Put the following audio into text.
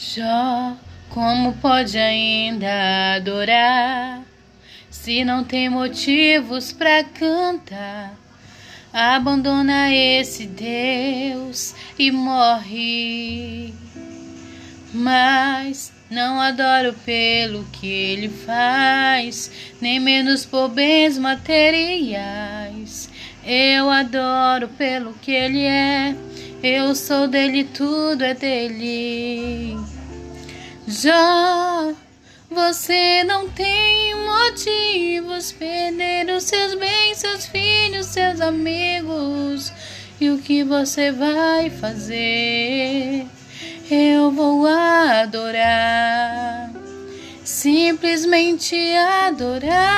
Jó, como pode ainda adorar se não tem motivos para cantar? Abandona esse Deus e morre. Mas não adoro pelo que ele faz, nem menos por bens materiais. Eu adoro pelo que ele é eu sou dele, tudo é dele. Já você não tem motivos perder os seus bens, seus filhos, seus amigos. E o que você vai fazer? Eu vou adorar, simplesmente adorar.